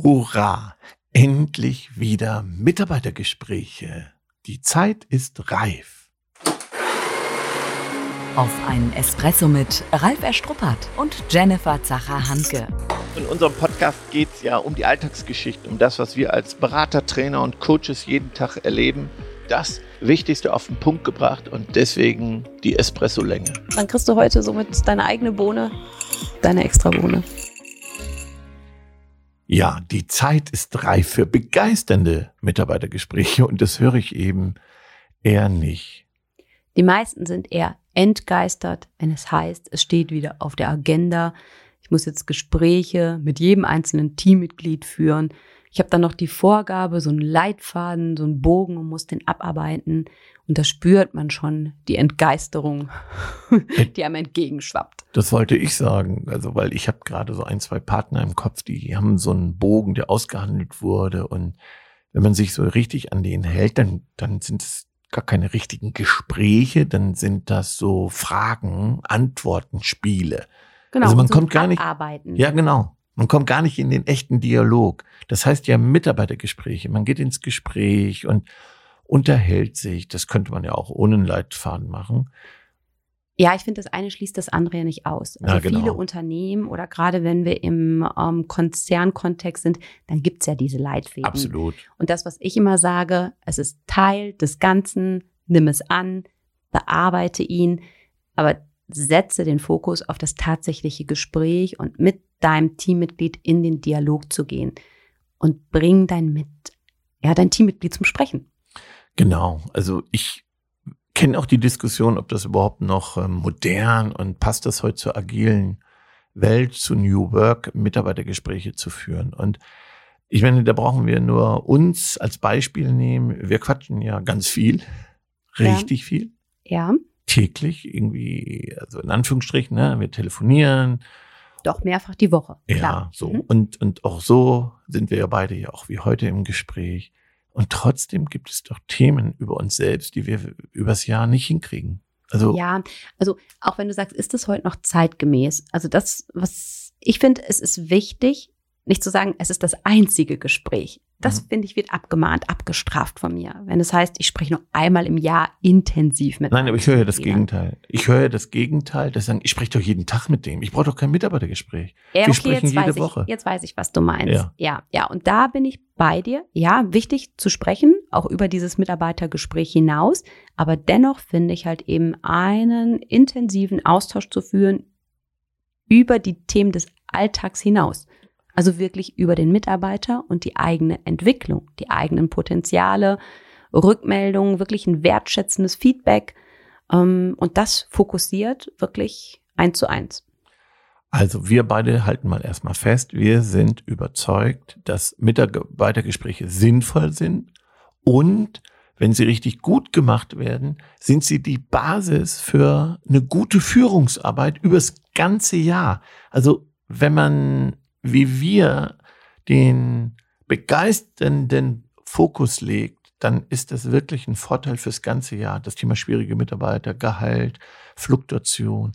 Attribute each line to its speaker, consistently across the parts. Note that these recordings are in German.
Speaker 1: Hurra! Endlich wieder Mitarbeitergespräche. Die Zeit ist reif.
Speaker 2: Auf einen Espresso mit Ralf Erstruppert und Jennifer Zacher-Hanke.
Speaker 3: In unserem Podcast geht es ja um die Alltagsgeschichte, um das, was wir als Berater, Trainer und Coaches jeden Tag erleben. Das Wichtigste auf den Punkt gebracht und deswegen die Espresso-Länge.
Speaker 4: Dann kriegst du heute somit deine eigene Bohne, deine extra Bohne.
Speaker 1: Ja, die Zeit ist reif für begeisternde Mitarbeitergespräche und das höre ich eben eher nicht.
Speaker 4: Die meisten sind eher entgeistert, wenn es heißt, es steht wieder auf der Agenda. Ich muss jetzt Gespräche mit jedem einzelnen Teammitglied führen. Ich habe dann noch die Vorgabe, so einen Leitfaden, so einen Bogen und muss den abarbeiten. Und da spürt man schon die Entgeisterung, die einem entgegenschwappt.
Speaker 1: Das wollte ich sagen. Also, weil ich habe gerade so ein, zwei Partner im Kopf, die haben so einen Bogen, der ausgehandelt wurde. Und wenn man sich so richtig an den hält, dann, dann sind es gar keine richtigen Gespräche, dann sind das so Fragen, Antworten, Spiele.
Speaker 4: Genau,
Speaker 1: also man
Speaker 4: so
Speaker 1: kommt gar nicht.
Speaker 4: Abarbeiten.
Speaker 1: Ja, genau. Man kommt gar nicht in den echten Dialog. Das heißt ja Mitarbeitergespräche. Man geht ins Gespräch und unterhält sich. Das könnte man ja auch ohne einen Leitfaden machen.
Speaker 4: Ja, ich finde, das eine schließt das andere ja nicht aus. Also
Speaker 1: Ja, genau.
Speaker 4: viele Unternehmen oder gerade wenn wir im ähm, Konzernkontext sind, dann gibt's ja diese Leitfäden.
Speaker 1: Absolut.
Speaker 4: Und das, was ich immer sage, es ist Teil des Ganzen, nimm es an, bearbeite ihn, aber setze den Fokus auf das tatsächliche Gespräch und mit deinem Teammitglied in den Dialog zu gehen und bring dein mit, ja, dein Teammitglied zum Sprechen.
Speaker 1: Genau. Also ich kenne auch die Diskussion, ob das überhaupt noch ähm, modern und passt das heute zur agilen Welt, zu New Work, Mitarbeitergespräche zu führen. Und ich meine, da brauchen wir nur uns als Beispiel nehmen. Wir quatschen ja ganz viel,
Speaker 4: Ja.
Speaker 1: richtig viel.
Speaker 4: Ja,
Speaker 1: täglich irgendwie, also in Anführungsstrichen, ne, wir telefonieren,
Speaker 4: doch mehrfach die Woche.
Speaker 1: ja,
Speaker 4: Klar.
Speaker 1: so.
Speaker 4: Mhm.
Speaker 1: Und, und auch so sind wir ja beide ja auch wie heute im Gespräch. Und trotzdem gibt es doch Themen über uns selbst, die wir übers Jahr nicht hinkriegen. Also,
Speaker 4: Ja, also auch wenn du sagst, ist das heute noch zeitgemäß? Also das, was ich finde, es ist wichtig, nicht zu sagen, es ist das einzige Gespräch. Das
Speaker 1: Mhm.
Speaker 4: finde ich wird abgemahnt, abgestraft von mir. Wenn es heißt, ich spreche nur einmal im Jahr intensiv mit.
Speaker 1: nein, aber ich höre ja das. Gegenteil. Ich höre ja das Gegenteil, das sagen, ich spreche doch jeden Tag mit dem. Ich brauche doch kein Mitarbeitergespräch.
Speaker 4: Ja,
Speaker 1: Wir
Speaker 4: okay,
Speaker 1: sprechen
Speaker 4: jetzt
Speaker 1: jede
Speaker 4: weiß
Speaker 1: Woche.
Speaker 4: Ich, jetzt weiß ich, was du meinst.
Speaker 1: Ja.
Speaker 4: ja, ja. Und da bin ich bei dir. Ja, wichtig zu sprechen, auch über dieses Mitarbeitergespräch hinaus. Aber dennoch finde ich halt eben einen intensiven Austausch zu führen über die Themen des Alltags hinaus. Also wirklich über den Mitarbeiter und die eigene Entwicklung, die eigenen Potenziale, Rückmeldungen, wirklich ein wertschätzendes Feedback. Ähm, und das fokussiert wirklich eins zu eins.
Speaker 1: Also wir beide halten mal erstmal fest, wir sind überzeugt, dass Mitarbeitergespräche sinnvoll sind und wenn sie richtig gut gemacht werden, sind sie die Basis für eine gute Führungsarbeit übers ganze Jahr. Also wenn man wie wir den begeisternden Fokus legt, dann ist das wirklich ein Vorteil fürs ganze Jahr. Das Thema schwierige Mitarbeiter, Gehalt, Fluktuation.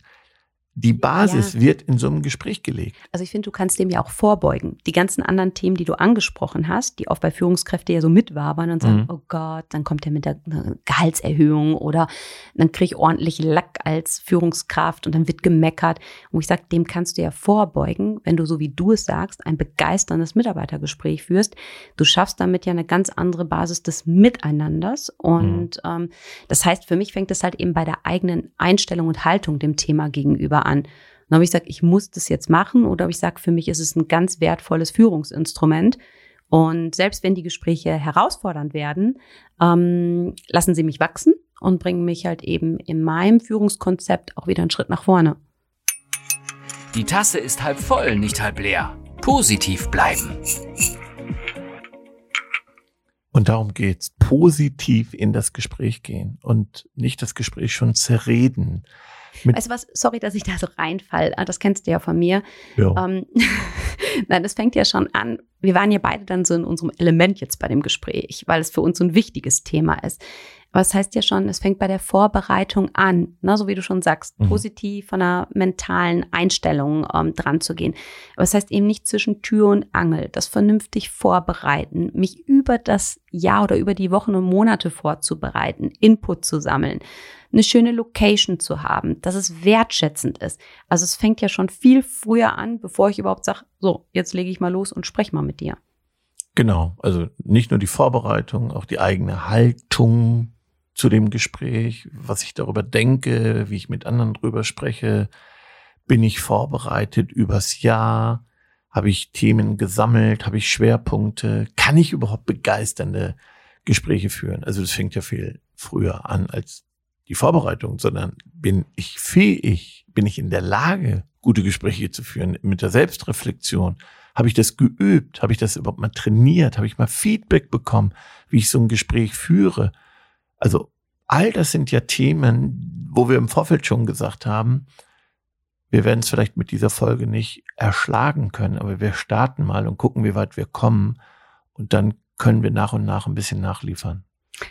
Speaker 1: Die Basis
Speaker 4: Ja.
Speaker 1: wird in so einem Gespräch gelegt.
Speaker 4: Also ich finde, du kannst dem ja auch vorbeugen. Die ganzen anderen Themen, die du angesprochen hast, die oft bei Führungskräften ja so mitwabern und sagen,
Speaker 1: Mhm.
Speaker 4: oh Gott, dann kommt er mit der Gehaltserhöhung oder dann kriege ich ordentlich Lack als Führungskraft und dann wird gemeckert. Und ich sage, dem kannst du ja vorbeugen, wenn du, so wie du es sagst, ein begeisterndes Mitarbeitergespräch führst. Du schaffst damit ja eine ganz andere Basis des Miteinanders. Und ähm, das heißt, für mich fängt es halt eben bei der eigenen Einstellung und Haltung dem Thema gegenüber an. Und ob ich sage, ich muss das jetzt machen oder ob ich sage, für mich ist es ein ganz wertvolles Führungsinstrument. Und selbst wenn die Gespräche herausfordernd werden, ähm, lassen sie mich wachsen und bringen mich halt eben in meinem Führungskonzept auch wieder einen Schritt nach vorne.
Speaker 2: Die Tasse ist halb voll, nicht halb leer. Positiv bleiben.
Speaker 1: Und darum geht's. Positiv in das Gespräch gehen und nicht das Gespräch schon zerreden. Mit,
Speaker 4: Weißt du was? Sorry, dass ich da so reinfall. Ah, Das kennst du ja von mir.
Speaker 1: ja.
Speaker 4: Ähm, Nein, das fängt ja schon an. Wir waren ja beide dann so in unserem Element jetzt bei dem Gespräch, weil es für uns so ein wichtiges Thema ist. Aber es heißt ja schon, es fängt bei der Vorbereitung an, ne, so wie du schon sagst,
Speaker 1: Mhm.
Speaker 4: positiv von einer mentalen Einstellung ähm, dran zu gehen. Aber es heißt eben nicht zwischen Tür und Angel, das vernünftig vorbereiten, mich über das Jahr oder über die Wochen und Monate vorzubereiten, Input zu sammeln, eine schöne Location zu haben, dass es wertschätzend ist. Also es fängt ja schon viel früher an, bevor ich überhaupt sage, so, jetzt lege ich mal los und spreche mal mit dir.
Speaker 1: Genau, also nicht nur die Vorbereitung, auch die eigene Haltung zu dem Gespräch, was ich darüber denke, wie ich mit anderen drüber spreche. Bin ich vorbereitet übers Jahr? Habe ich Themen gesammelt? Habe ich Schwerpunkte? Kann ich überhaupt begeisternde Gespräche führen? Also das fängt ja viel früher an als die Vorbereitung, sondern bin ich fähig? Bin ich in der Lage, gute Gespräche zu führen mit der Selbstreflexion? Habe ich das geübt? Habe ich das überhaupt mal trainiert? Habe ich mal Feedback bekommen, wie ich so ein Gespräch führe? Also all das sind ja Themen, wo wir im Vorfeld schon gesagt haben, wir werden es vielleicht mit dieser Folge nicht erschlagen können, aber wir starten mal und gucken, wie weit wir kommen. Und dann können wir nach und nach ein bisschen nachliefern.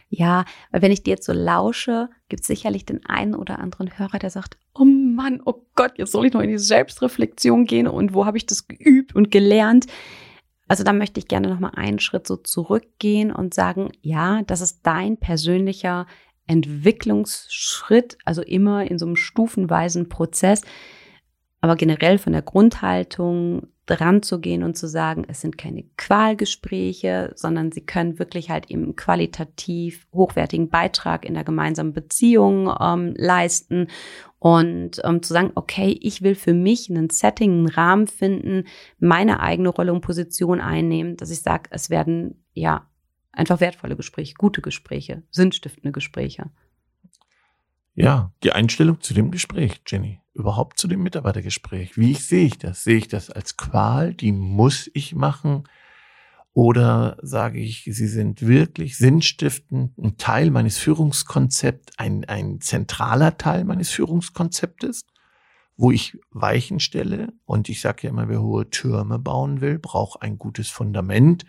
Speaker 4: Ja, weil wenn ich dir jetzt so lausche, gibt es sicherlich den einen oder anderen Hörer, der sagt, oh Mann, oh Gott, jetzt soll ich noch in die Selbstreflexion gehen und wo habe ich das geübt und gelernt? Also da möchte ich gerne noch mal einen Schritt so zurückgehen und sagen, ja, das ist dein persönlicher Entwicklungsschritt, also immer in so einem stufenweisen Prozess, aber generell von der Grundhaltung dran zu gehen und zu sagen, es sind keine Qualgespräche, sondern sie können wirklich halt eben qualitativ hochwertigen Beitrag in der gemeinsamen Beziehung ähm, leisten und ähm, zu sagen, okay, ich will für mich einen Setting, einen Rahmen finden, meine eigene Rolle und Position einnehmen, dass ich sage, es werden ja einfach wertvolle Gespräche, gute Gespräche, sinnstiftende Gespräche.
Speaker 1: Ja, die Einstellung zu dem Gespräch, Jenny, überhaupt zu dem Mitarbeitergespräch. Wie sehe ich das? Sehe ich das als Qual, die muss ich machen? Oder sage ich, sie sind wirklich sinnstiftend, ein Teil meines Führungskonzepts, ein, ein zentraler Teil meines Führungskonzeptes, wo ich Weichen stelle. Und ich sage ja immer, wer hohe Türme bauen will, braucht ein gutes Fundament.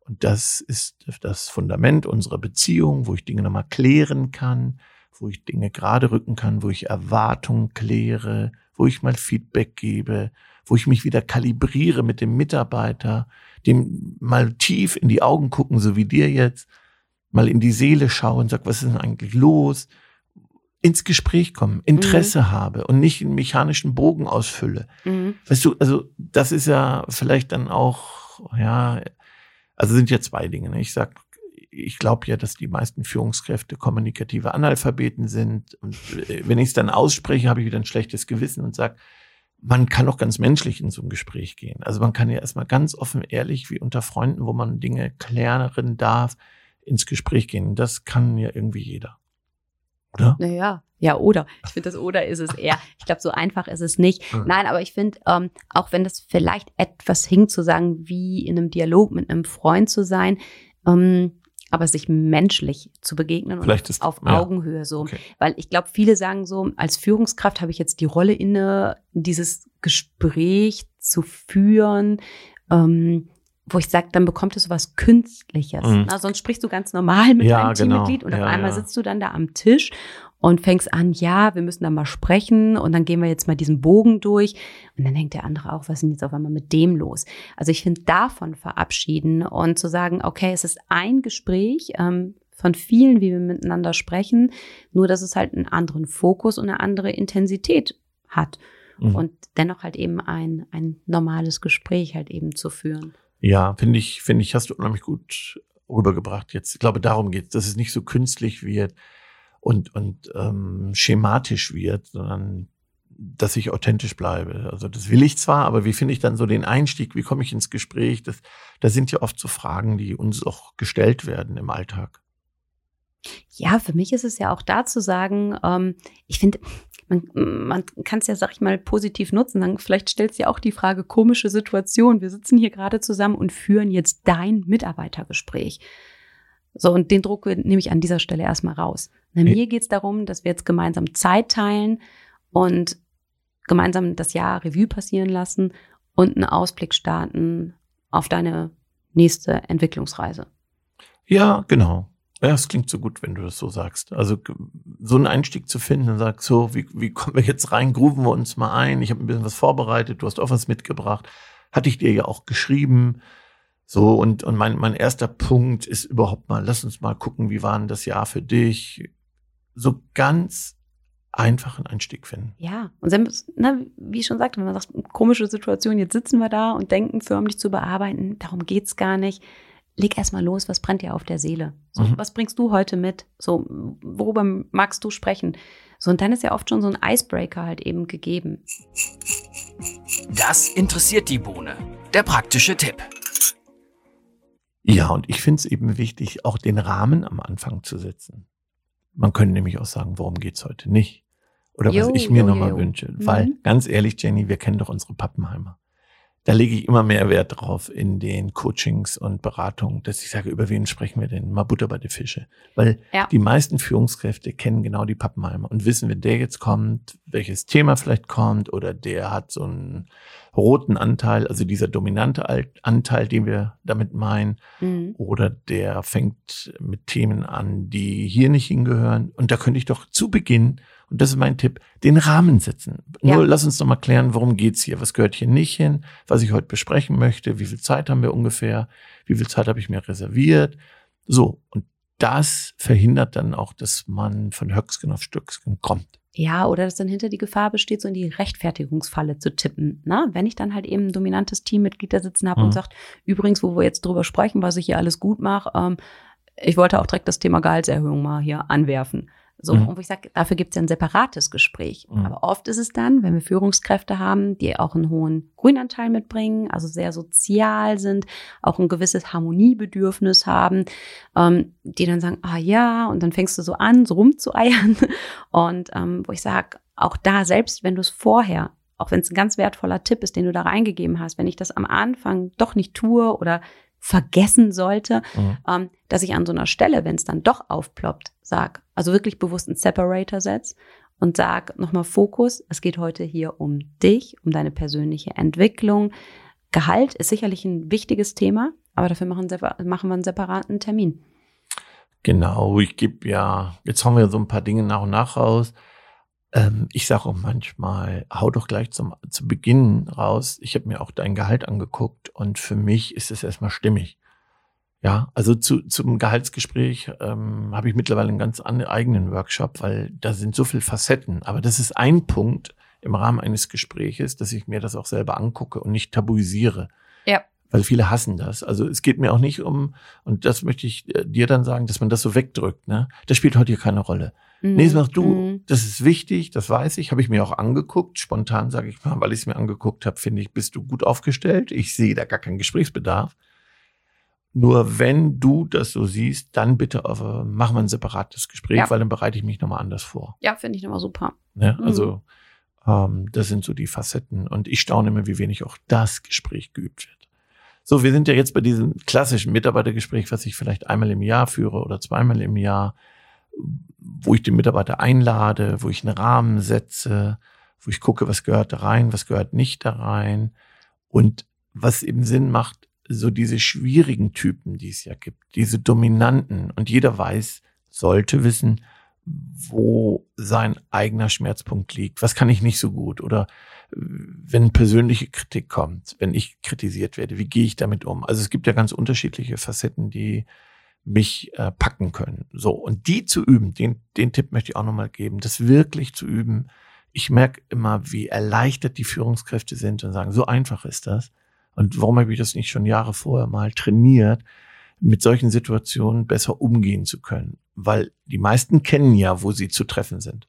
Speaker 1: Und das ist das Fundament unserer Beziehung, wo ich Dinge nochmal klären kann, wo ich Dinge gerade rücken kann, wo ich Erwartungen kläre, wo ich mal Feedback gebe, wo ich mich wieder kalibriere mit dem Mitarbeiter, dem mal tief in die Augen gucken, so wie dir jetzt, mal in die Seele schauen, sag, was ist denn eigentlich los? Ins Gespräch kommen, Interesse mhm. habe und nicht einen mechanischen Bogen ausfülle. Mhm. Weißt du, also das ist ja vielleicht dann auch, ja, also sind ja zwei Dinge. Ne? Ich sag, ich glaube ja, dass die meisten Führungskräfte kommunikative Analphabeten sind. Und äh, wenn ich es dann ausspreche, habe ich wieder ein schlechtes Gewissen und sage, man kann auch ganz menschlich in so ein Gespräch gehen. Also man kann ja erstmal ganz offen, ehrlich, wie unter Freunden, wo man Dinge klären darf, ins Gespräch gehen. Das kann ja irgendwie jeder. Oder?
Speaker 4: Naja, ja, oder. Ich finde, das oder ist es eher. Ich glaube, so einfach ist es nicht.
Speaker 1: Mhm.
Speaker 4: Nein, aber ich finde, ähm, auch wenn das vielleicht etwas hinkt, zu sagen, wie in einem Dialog mit einem Freund zu sein, ähm, aber sich menschlich zu begegnen
Speaker 1: Vielleicht
Speaker 4: und
Speaker 1: ist,
Speaker 4: auf
Speaker 1: ja.
Speaker 4: Augenhöhe so.
Speaker 1: Okay.
Speaker 4: Weil ich glaube, viele sagen so, als Führungskraft habe ich jetzt die Rolle inne, dieses Gespräch zu führen, ähm, wo ich sage, dann bekommt es so was Künstliches.
Speaker 1: Mhm.
Speaker 4: Na, sonst sprichst du ganz normal mit
Speaker 1: Ja,
Speaker 4: deinem
Speaker 1: genau.
Speaker 4: Teammitglied und auf
Speaker 1: Ja,
Speaker 4: einmal
Speaker 1: ja.
Speaker 4: sitzt du dann da am Tisch und fängst an, ja, wir müssen da mal sprechen und dann gehen wir jetzt mal diesen Bogen durch und dann denkt der andere auch, was ist denn jetzt auf einmal mit dem los? Also ich finde davon verabschieden und zu sagen, okay, es ist ein Gespräch ähm, von vielen, wie wir miteinander sprechen, nur dass es halt einen anderen Fokus und eine andere Intensität hat
Speaker 1: Mhm.
Speaker 4: und dennoch halt eben ein, ein normales Gespräch halt eben zu führen.
Speaker 1: Ja, finde ich, finde ich, hast du unheimlich gut rübergebracht jetzt. Ich glaube, darum geht es, dass es nicht so künstlich wird und, und ähm, schematisch wird, sondern dass ich authentisch bleibe. Also das will ich zwar, aber wie finde ich dann so den Einstieg? Wie komme ich ins Gespräch? Das, das sind ja oft so Fragen, die uns auch gestellt werden im Alltag.
Speaker 4: Ja, für mich ist es ja auch da zu sagen, ähm, ich finde, man, man kann es ja, sag ich mal, positiv nutzen. Dann vielleicht stellt sich auch die Frage, komische Situation. Wir sitzen hier gerade zusammen und führen jetzt dein Mitarbeitergespräch. So, und den Druck nehme ich an dieser Stelle erstmal raus. Na, mir geht es darum, dass wir jetzt gemeinsam Zeit teilen und gemeinsam das Jahr Revue passieren lassen und einen Ausblick starten auf deine nächste Entwicklungsreise.
Speaker 1: Ja, genau. Ja, es klingt so gut, wenn du das so sagst. Also so einen Einstieg zu finden und sagst, so, wie, wie kommen wir jetzt rein, grooven wir uns mal ein. Ich habe ein bisschen was vorbereitet, du hast auch was mitgebracht. Hatte ich dir ja auch geschrieben. So, und, und mein, mein erster Punkt ist überhaupt mal, lass uns mal gucken, wie war denn das Jahr für dich? So ganz einfachen Einstieg finden.
Speaker 4: Ja, und selbst, ne, wie ich schon sagte, wenn man sagt, komische Situation, jetzt sitzen wir da und denken, förmlich zu bearbeiten, darum geht's gar nicht. Leg erst mal los, was brennt dir auf der Seele? So,
Speaker 1: Mhm.
Speaker 4: Was bringst du heute mit? So, worüber magst du sprechen? So, und dann ist ja oft schon so ein Icebreaker halt eben gegeben.
Speaker 2: Das interessiert die Bohne. Der praktische Tipp.
Speaker 1: Ja, und ich finde es eben wichtig, auch den Rahmen am Anfang zu setzen. Man könnte nämlich auch sagen, worum geht's heute nicht? Oder
Speaker 4: Jo,
Speaker 1: was ich mir nochmal wünsche.
Speaker 4: Mhm.
Speaker 1: Weil, ganz ehrlich, Jenny, wir kennen doch unsere Pappenheimer. Da lege ich immer mehr Wert drauf in den Coachings und Beratungen, dass ich sage, über wen sprechen wir denn? Mal Butter bei die Fische. Weil
Speaker 4: Ja.
Speaker 1: die meisten Führungskräfte kennen genau die Pappenheimer und wissen, wenn der jetzt kommt, welches Thema vielleicht kommt oder der hat so einen roten Anteil, also dieser dominante Anteil, den wir damit meinen,
Speaker 4: Mhm.
Speaker 1: oder der fängt mit Themen an, die hier nicht hingehören. Und da könnte ich doch zu Beginn, und das ist mein Tipp, den Rahmen setzen.
Speaker 4: Ja.
Speaker 1: Nur lass uns doch mal klären, worum geht's hier? Was gehört hier nicht hin? Was ich heute besprechen möchte? Wie viel Zeit haben wir ungefähr? Wie viel Zeit habe ich mir reserviert? So. Und das verhindert dann auch, dass man von Höcksken auf Stöcksken kommt.
Speaker 4: Ja, oder dass dann hinter die Gefahr besteht, so in die Rechtfertigungsfalle zu tippen. Na, wenn ich dann halt eben ein dominantes Teammitglied da sitzen habe
Speaker 1: Mhm.
Speaker 4: und sagt, übrigens, wo wir jetzt drüber sprechen, was ich hier alles gut mache, ähm, ich wollte auch direkt das Thema Gehaltserhöhung mal hier anwerfen. So,
Speaker 1: Mhm.
Speaker 4: und wo ich sage, dafür gibt es ja ein separates Gespräch.
Speaker 1: Mhm.
Speaker 4: Aber oft ist es dann, wenn wir Führungskräfte haben, die auch einen hohen Grünanteil mitbringen, also sehr sozial sind, auch ein gewisses Harmoniebedürfnis haben, ähm, die dann sagen, ah ja, und dann fängst du so an, so rumzueiern. Und ähm, wo ich sage, auch da, selbst wenn du es vorher, auch wenn es ein ganz wertvoller Tipp ist, den du da reingegeben hast, wenn ich das am Anfang doch nicht tue oder vergessen sollte,
Speaker 1: Mhm.
Speaker 4: ähm, dass ich an so einer Stelle, wenn es dann doch aufploppt, sag, also wirklich bewusst einen Separator setz und sag nochmal Fokus, es geht heute hier um dich, um deine persönliche Entwicklung. Gehalt ist sicherlich ein wichtiges Thema, aber dafür machen, machen wir einen separaten Termin.
Speaker 1: Genau, ich gebe ja, jetzt haben wir so ein paar Dinge nach und nach raus. Ähm, ich sage auch manchmal, hau doch gleich zum, zu Beginn raus. Ich habe mir auch dein Gehalt angeguckt und für mich ist es erstmal stimmig. Ja, also zu, zum Gehaltsgespräch ähm, habe ich mittlerweile einen ganz an, eigenen Workshop, weil da sind so viele Facetten. Aber das ist ein Punkt im Rahmen eines Gespräches, dass ich mir das auch selber angucke und nicht tabuisiere.
Speaker 4: Ja.
Speaker 1: Weil viele hassen das. Also es geht mir auch nicht um, und das möchte ich äh, dir dann sagen, dass man das so wegdrückt. Ne? Das spielt heute hier keine Rolle. Nee, sag du,
Speaker 4: Mhm.
Speaker 1: das ist wichtig, das weiß ich, habe ich mir auch angeguckt. Spontan sage ich mal, weil ich es mir angeguckt habe, finde ich, bist du gut aufgestellt. Ich sehe da gar keinen Gesprächsbedarf. Nur wenn du das so siehst, dann bitte auf, äh, machen wir ein separates Gespräch,
Speaker 4: Ja.
Speaker 1: weil dann bereite ich mich nochmal anders vor.
Speaker 4: Ja, finde ich nochmal super.
Speaker 1: Ne?
Speaker 4: Mhm.
Speaker 1: Also ähm, das sind so die Facetten. Und ich staune immer, wie wenig auch das Gespräch geübt wird. So, wir sind ja jetzt bei diesem klassischen Mitarbeitergespräch, was ich vielleicht einmal im Jahr führe oder zweimal im Jahr, wo ich den Mitarbeiter einlade, wo ich einen Rahmen setze, wo ich gucke, was gehört da rein, was gehört nicht da rein. Und was eben Sinn macht, so diese schwierigen Typen, die es ja gibt, diese dominanten. Und jeder weiß, sollte wissen, wo sein eigener Schmerzpunkt liegt. Was kann ich nicht so gut? Oder äh, wenn persönliche Kritik kommt, wenn ich kritisiert werde, wie gehe ich damit um? Also es gibt ja ganz unterschiedliche Facetten, die mich äh, packen können. So, und die zu üben, den, den Tipp möchte ich auch nochmal geben, das wirklich zu üben. Ich merke immer, wie erleichtert die Führungskräfte sind und sagen, so einfach ist das. Und warum habe ich das nicht schon Jahre vorher mal trainiert, mit solchen Situationen besser umgehen zu können? Weil die meisten kennen ja, wo sie zu treffen sind.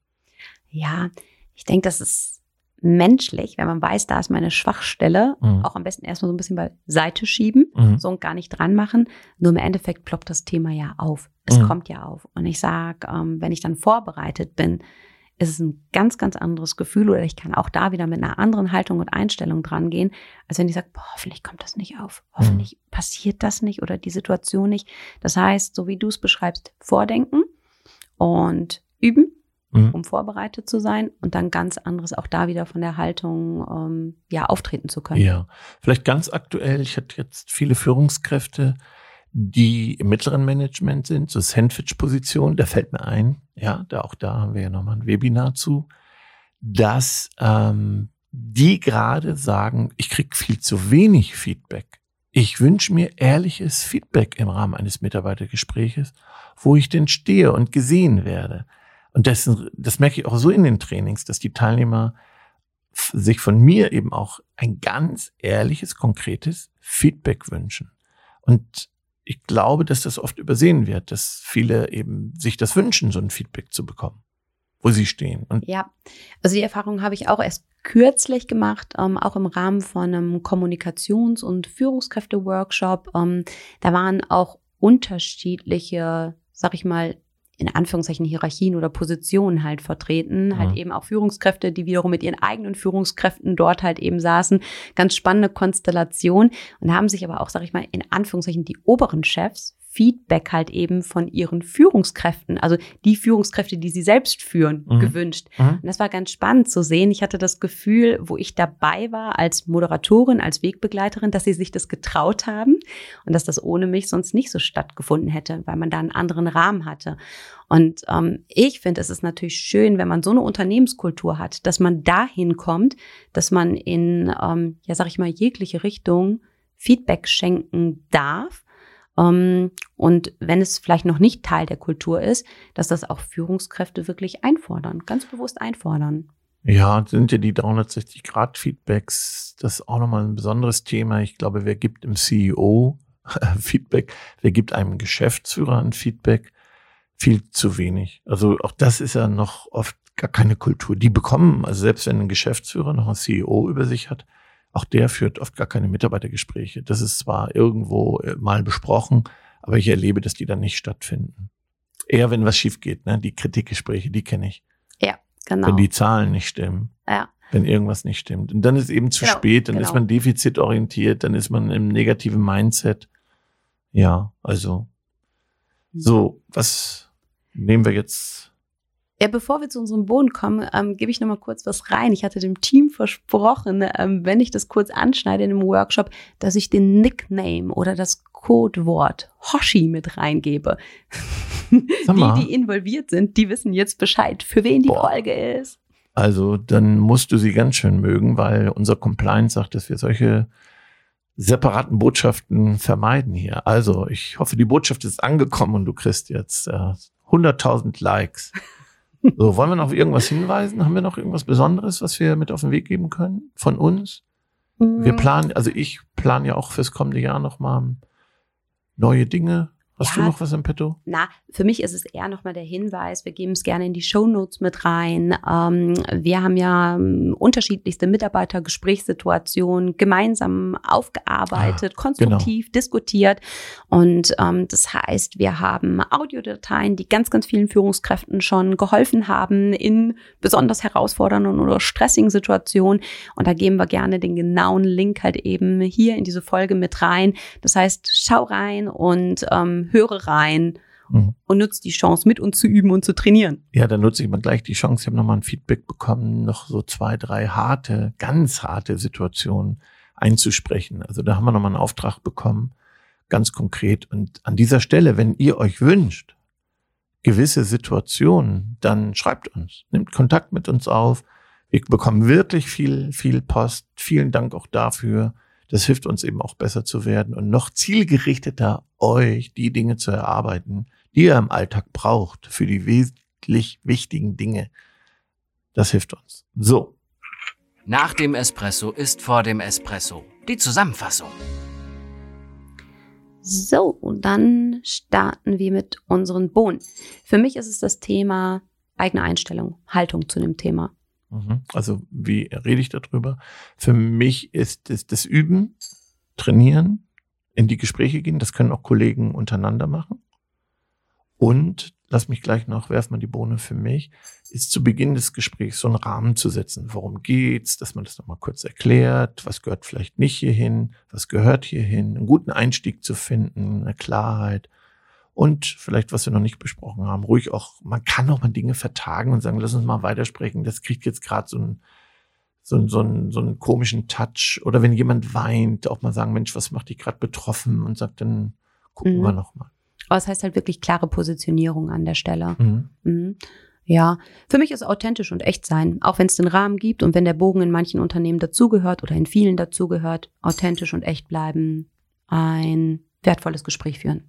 Speaker 4: Ja, ich denke, das ist menschlich, wenn man weiß, da ist meine Schwachstelle,
Speaker 1: Mhm.
Speaker 4: auch am besten erstmal so ein bisschen beiseite schieben,
Speaker 1: Mhm.
Speaker 4: so und gar nicht dran machen. Nur im Endeffekt ploppt das Thema ja auf. Es
Speaker 1: Mhm.
Speaker 4: kommt ja auf. Und ich sage, ähm, wenn ich dann vorbereitet bin, ist es ein ganz, ganz anderes Gefühl oder ich kann auch da wieder mit einer anderen Haltung und Einstellung dran gehen, als wenn ich sage, boah, hoffentlich kommt das nicht auf. Hoffentlich passiert das nicht oder die Situation nicht. Das heißt, so wie du es beschreibst, vordenken und üben,
Speaker 1: Mhm.
Speaker 4: um vorbereitet zu sein und dann ganz anderes auch da wieder von der Haltung ähm, ja auftreten zu können.
Speaker 1: Ja, vielleicht ganz aktuell. Ich hatte jetzt viele Führungskräfte, die im mittleren Management sind, so Sandwich-Position, da fällt mir ein, ja, da auch da haben wir ja nochmal ein Webinar zu, dass ähm, die gerade sagen, ich krieg viel zu wenig Feedback. Ich wünsche mir ehrliches Feedback im Rahmen eines Mitarbeitergespräches, wo ich denn stehe und gesehen werde. Und das, das merke ich auch so in den Trainings, dass die Teilnehmer sich von mir eben auch ein ganz ehrliches, konkretes Feedback wünschen. Und ich glaube, dass das oft übersehen wird, dass viele eben sich das wünschen, so ein Feedback zu bekommen, wo sie stehen.
Speaker 4: Und ja, also die Erfahrung habe ich auch erst kürzlich gemacht, ähm, auch im Rahmen von einem Kommunikations- und Führungskräfte-Workshop. Ähm, da waren auch unterschiedliche, sag ich mal, in Anführungszeichen Hierarchien oder Positionen halt vertreten, halt mhm. halt eben auch Führungskräfte, die wiederum mit ihren eigenen Führungskräften dort halt eben saßen. Ganz spannende Konstellation und haben sich aber auch, sag ich mal, in Anführungszeichen die oberen Chefs Feedback halt eben von ihren Führungskräften, also die Führungskräfte, die sie selbst führen, mhm. gewünscht. Mhm. Und das war ganz spannend zu sehen. Ich hatte das Gefühl, wo ich dabei war als Moderatorin, als Wegbegleiterin, dass sie sich das getraut haben und dass das ohne mich sonst nicht so stattgefunden hätte, weil man da einen anderen Rahmen hatte. Und ähm, ich finde, es ist natürlich schön, wenn man so eine Unternehmenskultur hat, dass man dahin kommt, dass man in, ähm, ja, sag ich mal, jegliche Richtung Feedback schenken darf und wenn es vielleicht noch nicht Teil der Kultur ist, dass das auch Führungskräfte wirklich einfordern, ganz bewusst einfordern.
Speaker 1: Ja, sind ja die 360-Grad-Feedbacks, das ist auch nochmal ein besonderes Thema. Ich glaube, wer gibt im CEO Feedback, wer gibt einem Geschäftsführer ein Feedback? Viel zu wenig. Also auch das ist ja noch oft gar keine Kultur. Die bekommen, also selbst wenn ein Geschäftsführer noch ein CEO über sich hat, auch der führt oft gar keine Mitarbeitergespräche. Das ist zwar irgendwo äh, mal besprochen, aber ich erlebe, dass die dann nicht stattfinden. Eher wenn was schief geht, ne? Die Kritikgespräche, die kenne ich.
Speaker 4: Ja, genau.
Speaker 1: Wenn die Zahlen nicht stimmen.
Speaker 4: Ja.
Speaker 1: Wenn irgendwas nicht stimmt. Und dann ist eben zu genau, spät, dann genau. ist man defizitorientiert, dann ist man im negativen Mindset. Ja, also. So, was nehmen wir jetzt
Speaker 4: ja, bevor wir zu unserem Boden kommen, ähm, gebe ich noch mal kurz was rein. Ich hatte dem Team versprochen, ähm, wenn ich das kurz anschneide in einem Workshop, dass ich den Nickname oder das Codewort Hoshi mit reingebe. die, die involviert sind, die wissen jetzt Bescheid, für wen die Boah. Folge ist.
Speaker 1: Also dann musst du sie ganz schön mögen, weil unser Compliance sagt, dass wir solche separaten Botschaften vermeiden hier. Also ich hoffe, die Botschaft ist angekommen und du kriegst jetzt äh, 100.000 Likes. So, wollen wir noch auf irgendwas hinweisen? Haben wir noch irgendwas Besonderes, was wir mit auf den Weg geben können von uns? Wir mm. planen, also ich plane ja auch fürs kommende Jahr nochmal neue Dinge, Hast ja, du noch was im Petto?
Speaker 4: Na, für mich ist es eher nochmal der Hinweis, wir geben es gerne in die Show Notes mit rein. Ähm, wir haben ja ähm, unterschiedlichste Mitarbeitergesprächssituationen gemeinsam aufgearbeitet, ah, konstruktiv genau. diskutiert. Und ähm, das heißt, wir haben Audiodateien, die ganz, ganz vielen Führungskräften schon geholfen haben in besonders herausfordernden oder stressigen Situationen. Und da geben wir gerne den genauen Link halt eben hier in diese Folge mit rein. Das heißt, schau rein und ähm, höre rein mhm. und nutze die Chance, mit uns zu üben und zu trainieren.
Speaker 1: Ja, dann nutze ich mal gleich die Chance. Ich habe nochmal ein Feedback bekommen, noch so zwei, drei harte, ganz harte Situationen einzusprechen. Also da haben wir nochmal einen Auftrag bekommen, ganz konkret. Und an dieser Stelle, wenn ihr euch wünscht, gewisse Situationen, dann schreibt uns, nimmt Kontakt mit uns auf. Wir bekommen wirklich viel, viel Post. Vielen Dank auch dafür. Das hilft uns eben auch besser zu werden und noch zielgerichteter euch die Dinge zu erarbeiten, die ihr im Alltag braucht für die wesentlich wichtigen Dinge. Das hilft uns. So.
Speaker 2: Nach dem Espresso ist vor dem Espresso. Die Zusammenfassung.
Speaker 4: So, und dann starten wir mit unseren Bohnen. Für mich ist es das Thema eigene Einstellung, Haltung zu dem Thema.
Speaker 1: Mhm. Also wie rede ich darüber? Für mich ist es das Üben, Trainieren, in die Gespräche gehen. Das können auch Kollegen untereinander machen. Und lass mich gleich noch, werf mal die Bohne für mich, ist zu Beginn des Gesprächs so einen Rahmen zu setzen. Worum geht's? Dass man das nochmal kurz erklärt. Was gehört vielleicht nicht hierhin? Was gehört hierhin? Einen guten Einstieg zu finden, eine Klarheit. Und vielleicht, was wir noch nicht besprochen haben, ruhig auch, man kann auch mal Dinge vertagen und sagen, lass uns mal weitersprechen. Das kriegt jetzt gerade so einen, so, einen, so, einen, so einen komischen Touch. Oder wenn jemand weint, auch mal sagen, Mensch, was macht dich gerade betroffen? Und sagt dann Gucken
Speaker 4: Mhm.
Speaker 1: wir nochmal.
Speaker 4: Aber es heißt halt wirklich klare Positionierung an der Stelle.
Speaker 1: Mhm.
Speaker 4: Mhm. Ja, für mich ist authentisch und echt sein, auch wenn es den Rahmen gibt und wenn der Bogen in manchen Unternehmen dazugehört oder in vielen dazugehört, authentisch und echt bleiben, ein wertvolles Gespräch führen.